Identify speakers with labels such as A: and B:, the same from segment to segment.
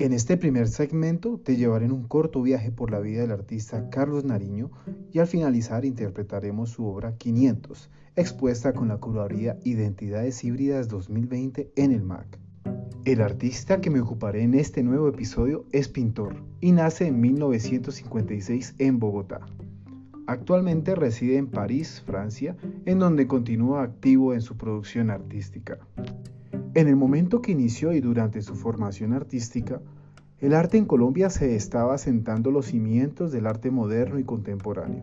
A: En este primer segmento te llevaré en un corto viaje por la vida del artista Carlos Nariño y al finalizar interpretaremos su obra 500, expuesta con la curaduría Identidades Híbridas 2020 en el MAC. El artista que me ocuparé en este nuevo episodio es pintor y nace en 1956 en Bogotá. Actualmente reside en París, Francia, en donde continúa activo en su producción artística. En el momento que inició y durante su formación artística, el arte en Colombia se estaba sentando los cimientos del arte moderno y contemporáneo.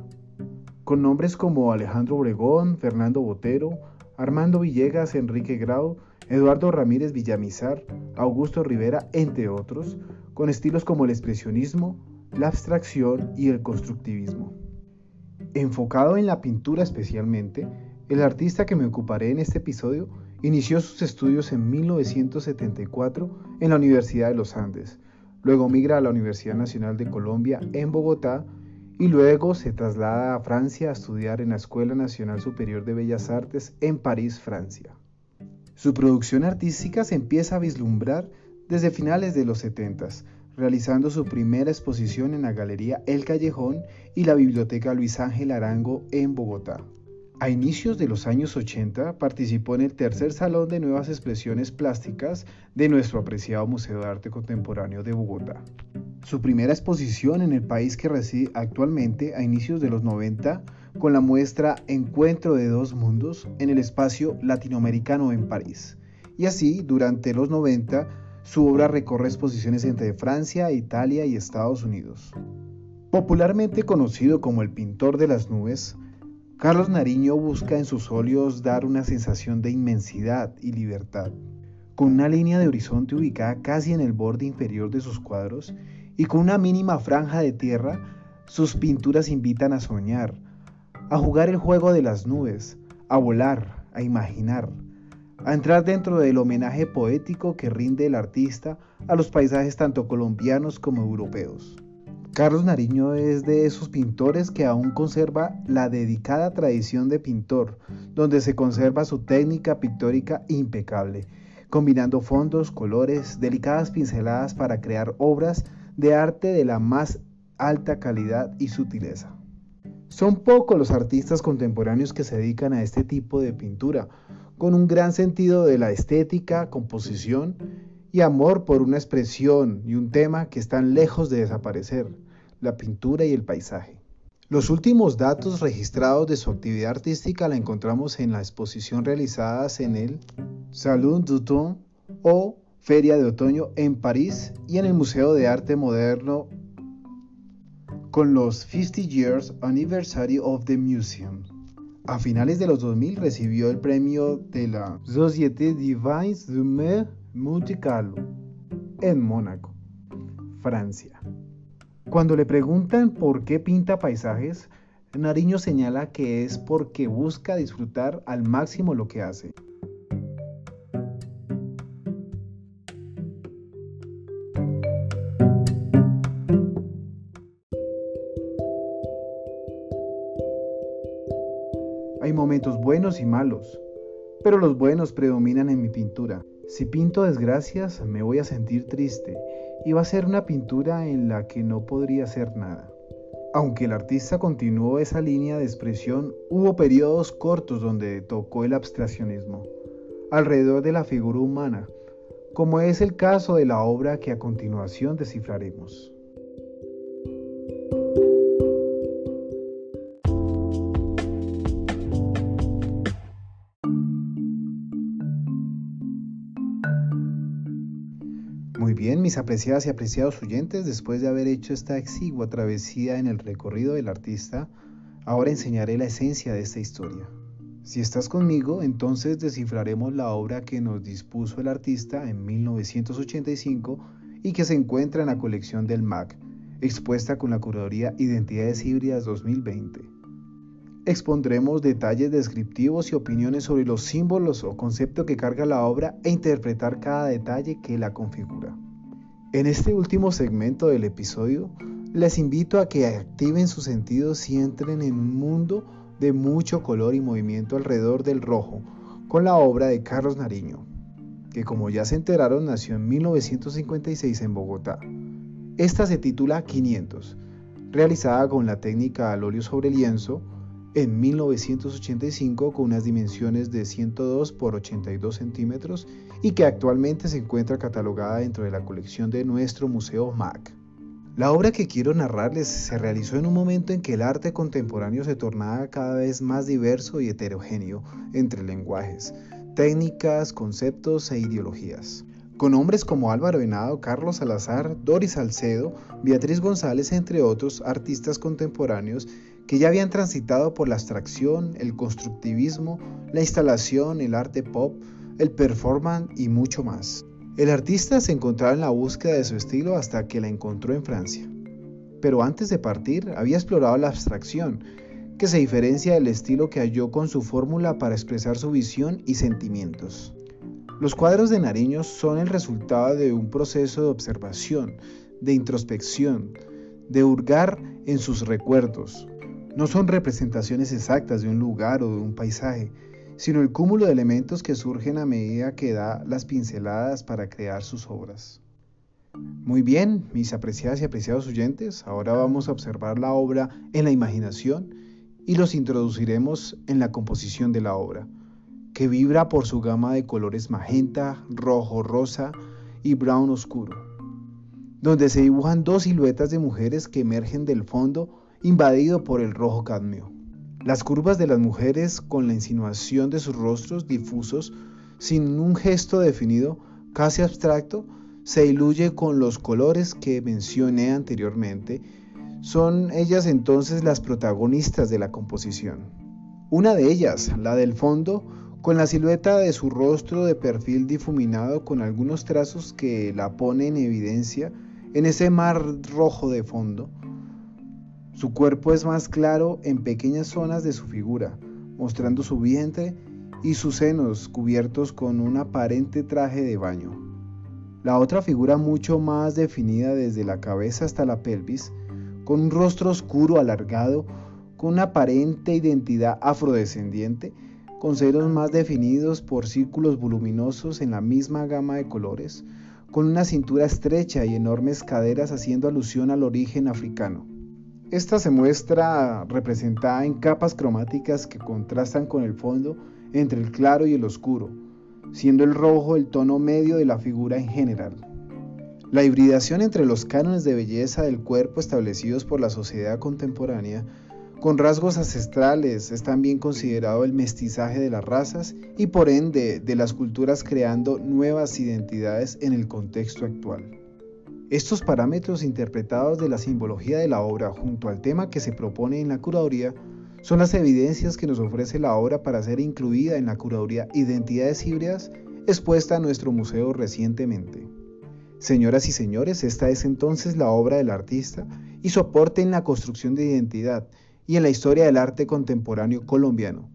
A: Con nombres como Alejandro Obregón, Fernando Botero, Armando Villegas, Enrique Grau, Eduardo Ramírez Villamizar, Augusto Rivera, entre otros, con estilos como el expresionismo, la abstracción y el constructivismo. Enfocado en la pintura especialmente, el artista que me ocuparé en este episodio Inició sus estudios en 1974 en la Universidad de los Andes, luego migra a la Universidad Nacional de Colombia en Bogotá y luego se traslada a Francia a estudiar en la Escuela Nacional Superior de Bellas Artes en París, Francia. Su producción artística se empieza a vislumbrar desde finales de los 70, realizando su primera exposición en la Galería El Callejón y la Biblioteca Luis Ángel Arango en Bogotá. A inicios de los años 80 participó en el tercer Salón de Nuevas Expresiones Plásticas de nuestro apreciado Museo de Arte Contemporáneo de Bogotá. Su primera exposición en el país que reside actualmente a inicios de los 90 con la muestra Encuentro de dos mundos en el espacio latinoamericano en París. Y así, durante los 90, su obra recorre exposiciones entre Francia, Italia y Estados Unidos. Popularmente conocido como el pintor de las nubes, Carlos Nariño busca en sus óleos dar una sensación de inmensidad y libertad. Con una línea de horizonte ubicada casi en el borde inferior de sus cuadros y con una mínima franja de tierra, sus pinturas invitan a soñar, a jugar el juego de las nubes, a volar, a imaginar, a entrar dentro del homenaje poético que rinde el artista a los paisajes tanto colombianos como europeos. Carlos Nariño es de esos pintores que aún conserva la dedicada tradición de pintor, donde se conserva su técnica pictórica impecable, combinando fondos, colores, delicadas pinceladas para crear obras de arte de la más alta calidad y sutileza. Son pocos los artistas contemporáneos que se dedican a este tipo de pintura, con un gran sentido de la estética, composición y amor por una expresión y un tema que están lejos de desaparecer la pintura y el paisaje. Los últimos datos registrados de su actividad artística la encontramos en la exposición realizadas en el Salon d'Automne o Feria de Otoño en París y en el Museo de Arte Moderno con los 50 Years Anniversary of the Museum. A finales de los 2000 recibió el premio de la Société Divines du Mer Monte Carlo en Mónaco, Francia. Cuando le preguntan por qué pinta paisajes, Nariño señala que es porque busca disfrutar al máximo lo que hace. Hay momentos buenos y malos, pero los buenos predominan en mi pintura. Si pinto desgracias, me voy a sentir triste y va a ser una pintura en la que no podría hacer nada. Aunque el artista continuó esa línea de expresión, hubo periodos cortos donde tocó el abstraccionismo, alrededor de la figura humana, como es el caso de la obra que a continuación descifraremos. Mis apreciadas y apreciados oyentes, después de haber hecho esta exigua travesía en el recorrido del artista, ahora enseñaré la esencia de esta historia. Si estás conmigo, entonces descifraremos la obra que nos dispuso el artista en 1985 y que se encuentra en la colección del MAC, expuesta con la curaduría Identidades Híbridas 2020. Expondremos detalles descriptivos y opiniones sobre los símbolos o concepto que carga la obra e interpretar cada detalle que la configura. En este último segmento del episodio, les invito a que activen sus sentidos y entren en un mundo de mucho color y movimiento alrededor del rojo, con la obra de Carlos Nariño, que como ya se enteraron nació en 1956 en Bogotá. Esta se titula 500, realizada con la técnica al óleo sobre lienzo en 1985 con unas dimensiones de 102 por 82 centímetros y que actualmente se encuentra catalogada dentro de la colección de nuestro Museo MAC. La obra que quiero narrarles se realizó en un momento en que el arte contemporáneo se tornaba cada vez más diverso y heterogéneo entre lenguajes, técnicas, conceptos e ideologías. Con hombres como Álvaro Henao, Carlos Salazar, Doris Salcedo, Beatriz González, entre otros artistas contemporáneos que ya habían transitado por la abstracción, el constructivismo, la instalación, el arte pop, el performance y mucho más. El artista se encontraba en la búsqueda de su estilo hasta que la encontró en Francia. Pero antes de partir había explorado la abstracción, que se diferencia del estilo que halló con su fórmula para expresar su visión y sentimientos. Los cuadros de Nariño son el resultado de un proceso de observación, de introspección, de hurgar en sus recuerdos. No son representaciones exactas de un lugar o de un paisaje, sino el cúmulo de elementos que surgen a medida que da las pinceladas para crear sus obras. Muy bien, mis apreciadas y apreciados oyentes, ahora vamos a observar la obra en la imaginación y los introduciremos en la composición de la obra, que vibra por su gama de colores magenta, rojo, rosa y brown oscuro, donde se dibujan dos siluetas de mujeres que emergen del fondo invadido por el rojo cadmio. Las curvas de las mujeres con la insinuación de sus rostros difusos, sin un gesto definido, casi abstracto, se diluye con los colores que mencioné anteriormente. Son ellas entonces las protagonistas de la composición. Una de ellas, la del fondo, con la silueta de su rostro de perfil difuminado con algunos trazos que la pone en evidencia en ese mar rojo de fondo, su cuerpo es más claro en pequeñas zonas de su figura, mostrando su vientre y sus senos cubiertos con un aparente traje de baño. La otra figura mucho más definida desde la cabeza hasta la pelvis, con un rostro oscuro alargado, con una aparente identidad afrodescendiente, con senos más definidos por círculos voluminosos en la misma gama de colores, con una cintura estrecha y enormes caderas haciendo alusión al origen africano. Esta se muestra representada en capas cromáticas que contrastan con el fondo entre el claro y el oscuro, siendo el rojo el tono medio de la figura en general. La hibridación entre los cánones de belleza del cuerpo establecidos por la sociedad contemporánea con rasgos ancestrales es también considerado el mestizaje de las razas y por ende de las culturas creando nuevas identidades en el contexto actual. Estos parámetros interpretados de la simbología de la obra junto al tema que se propone en la curaduría son las evidencias que nos ofrece la obra para ser incluida en la curaduría Identidades Híbridas expuesta a nuestro museo recientemente. Señoras y señores, esta es entonces la obra del artista y su aporte en la construcción de identidad y en la historia del arte contemporáneo colombiano.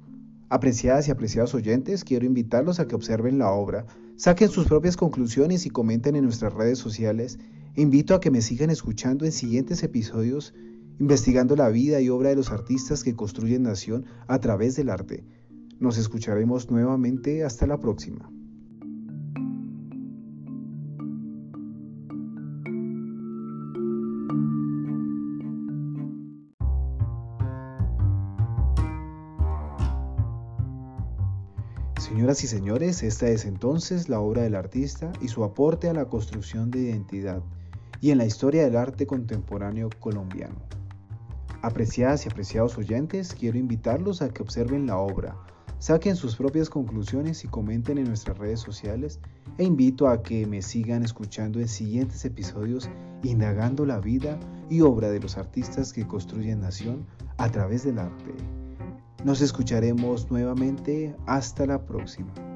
A: Apreciadas y apreciados oyentes, quiero invitarlos a que observen la obra, saquen sus propias conclusiones y comenten en nuestras redes sociales Invito a que me sigan escuchando en siguientes episodios investigando la vida y obra de los artistas que construyen nación a través del arte. Nos escucharemos nuevamente hasta la próxima. Señoras y señores, esta es entonces la obra del artista y su aporte a la construcción de identidad y en la historia del arte contemporáneo colombiano. Apreciadas y apreciados oyentes, quiero invitarlos a que observen la obra, Saquen sus propias conclusiones y comenten en nuestras redes sociales e invito a que me sigan escuchando en siguientes episodios indagando la vida y obra de los artistas que construyen nación a través del arte. Nos escucharemos nuevamente. Hasta la próxima.